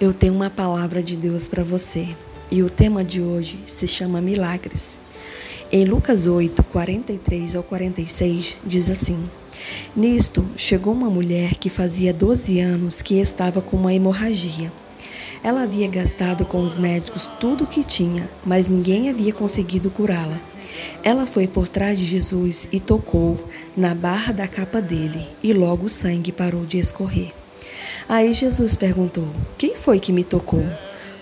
Eu tenho uma palavra de Deus para você e o tema de hoje se chama Milagres. Em Lucas 8, 43 ao 46, diz assim: Nisto chegou uma mulher que fazia 12 anos que estava com uma hemorragia. Ela havia gastado com os médicos tudo o que tinha, mas ninguém havia conseguido curá-la. Ela foi por trás de Jesus e tocou na barra da capa dele, e logo o sangue parou de escorrer. Aí Jesus perguntou: Quem foi que me tocou?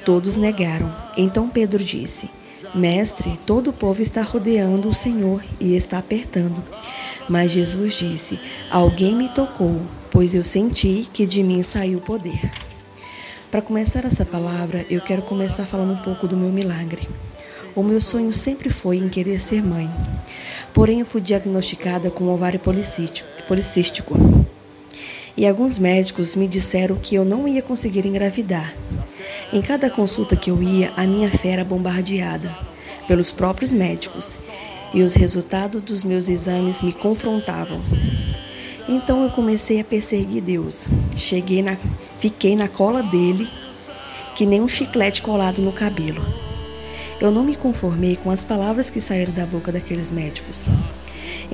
Todos negaram. Então Pedro disse: Mestre, todo o povo está rodeando o Senhor e está apertando. Mas Jesus disse: Alguém me tocou, pois eu senti que de mim saiu o poder. Para começar essa palavra, eu quero começar falando um pouco do meu milagre. O meu sonho sempre foi em querer ser mãe. Porém, eu fui diagnosticada com ovário policístico e alguns médicos me disseram que eu não ia conseguir engravidar. Em cada consulta que eu ia, a minha fé era bombardeada pelos próprios médicos e os resultados dos meus exames me confrontavam. Então eu comecei a perseguir Deus. Cheguei na, fiquei na cola dele, que nem um chiclete colado no cabelo. Eu não me conformei com as palavras que saíram da boca daqueles médicos.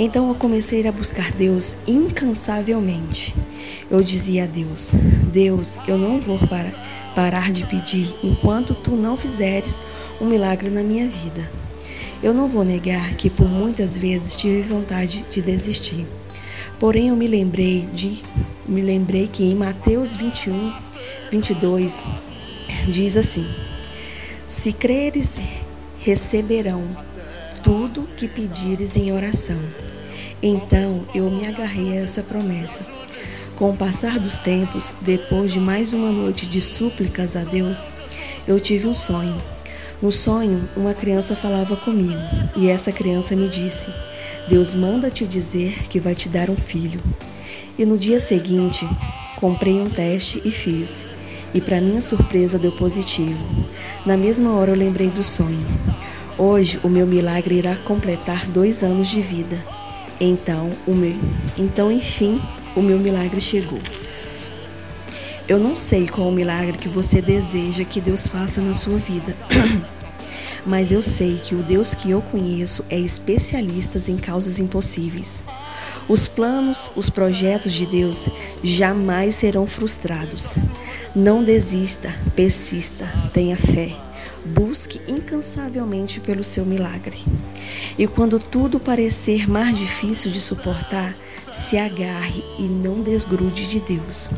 Então eu comecei a buscar Deus incansavelmente. Eu dizia a Deus: Deus, eu não vou para, parar de pedir enquanto tu não fizeres um milagre na minha vida. Eu não vou negar que por muitas vezes tive vontade de desistir. Porém eu me lembrei de me lembrei que em Mateus 21, 22 diz assim: Se creres, receberão tudo que pedires em oração. Então eu me agarrei a essa promessa. Com o passar dos tempos, depois de mais uma noite de súplicas a Deus, eu tive um sonho. No sonho, uma criança falava comigo e essa criança me disse: Deus manda te dizer que vai te dar um filho. E no dia seguinte, comprei um teste e fiz. E para minha surpresa deu positivo. Na mesma hora eu lembrei do sonho. Hoje o meu milagre irá completar dois anos de vida. Então, o meu, então, enfim, o meu milagre chegou. Eu não sei qual o milagre que você deseja que Deus faça na sua vida. Mas eu sei que o Deus que eu conheço é especialista em causas impossíveis. Os planos, os projetos de Deus jamais serão frustrados. Não desista, persista, tenha fé. Busque incansavelmente pelo seu milagre. E quando tudo parecer mais difícil de suportar, se agarre e não desgrude de Deus,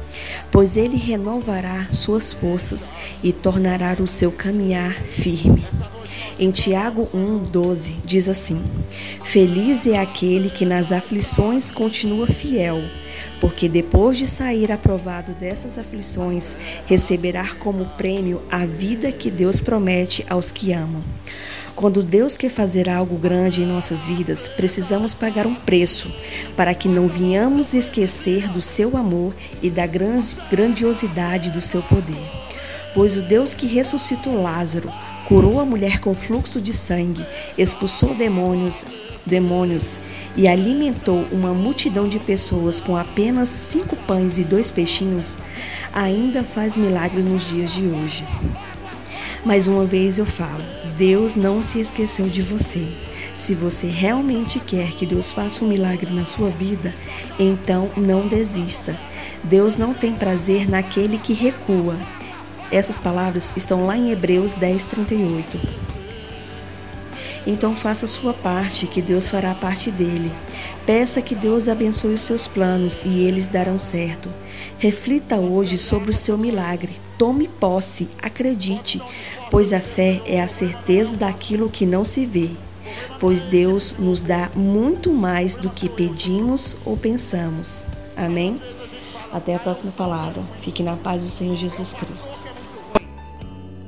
pois Ele renovará suas forças e tornará o seu caminhar firme. Em Tiago 1,12 diz assim: Feliz é aquele que nas aflições continua fiel porque depois de sair aprovado dessas aflições, receberá como prêmio a vida que Deus promete aos que amam. Quando Deus quer fazer algo grande em nossas vidas, precisamos pagar um preço para que não venhamos esquecer do seu amor e da grandiosidade do seu poder. Pois o Deus que ressuscitou Lázaro, curou a mulher com fluxo de sangue, expulsou demônios, demônios e alimentou uma multidão de pessoas com apenas cinco pães e dois peixinhos, ainda faz milagres nos dias de hoje. Mais uma vez eu falo, Deus não se esqueceu de você. Se você realmente quer que Deus faça um milagre na sua vida, então não desista. Deus não tem prazer naquele que recua, essas palavras estão lá em Hebreus 10, 38. Então faça sua parte, que Deus fará a parte dele. Peça que Deus abençoe os seus planos e eles darão certo. Reflita hoje sobre o seu milagre. Tome posse, acredite, pois a fé é a certeza daquilo que não se vê. Pois Deus nos dá muito mais do que pedimos ou pensamos. Amém? Até a próxima palavra. Fique na paz do Senhor Jesus Cristo.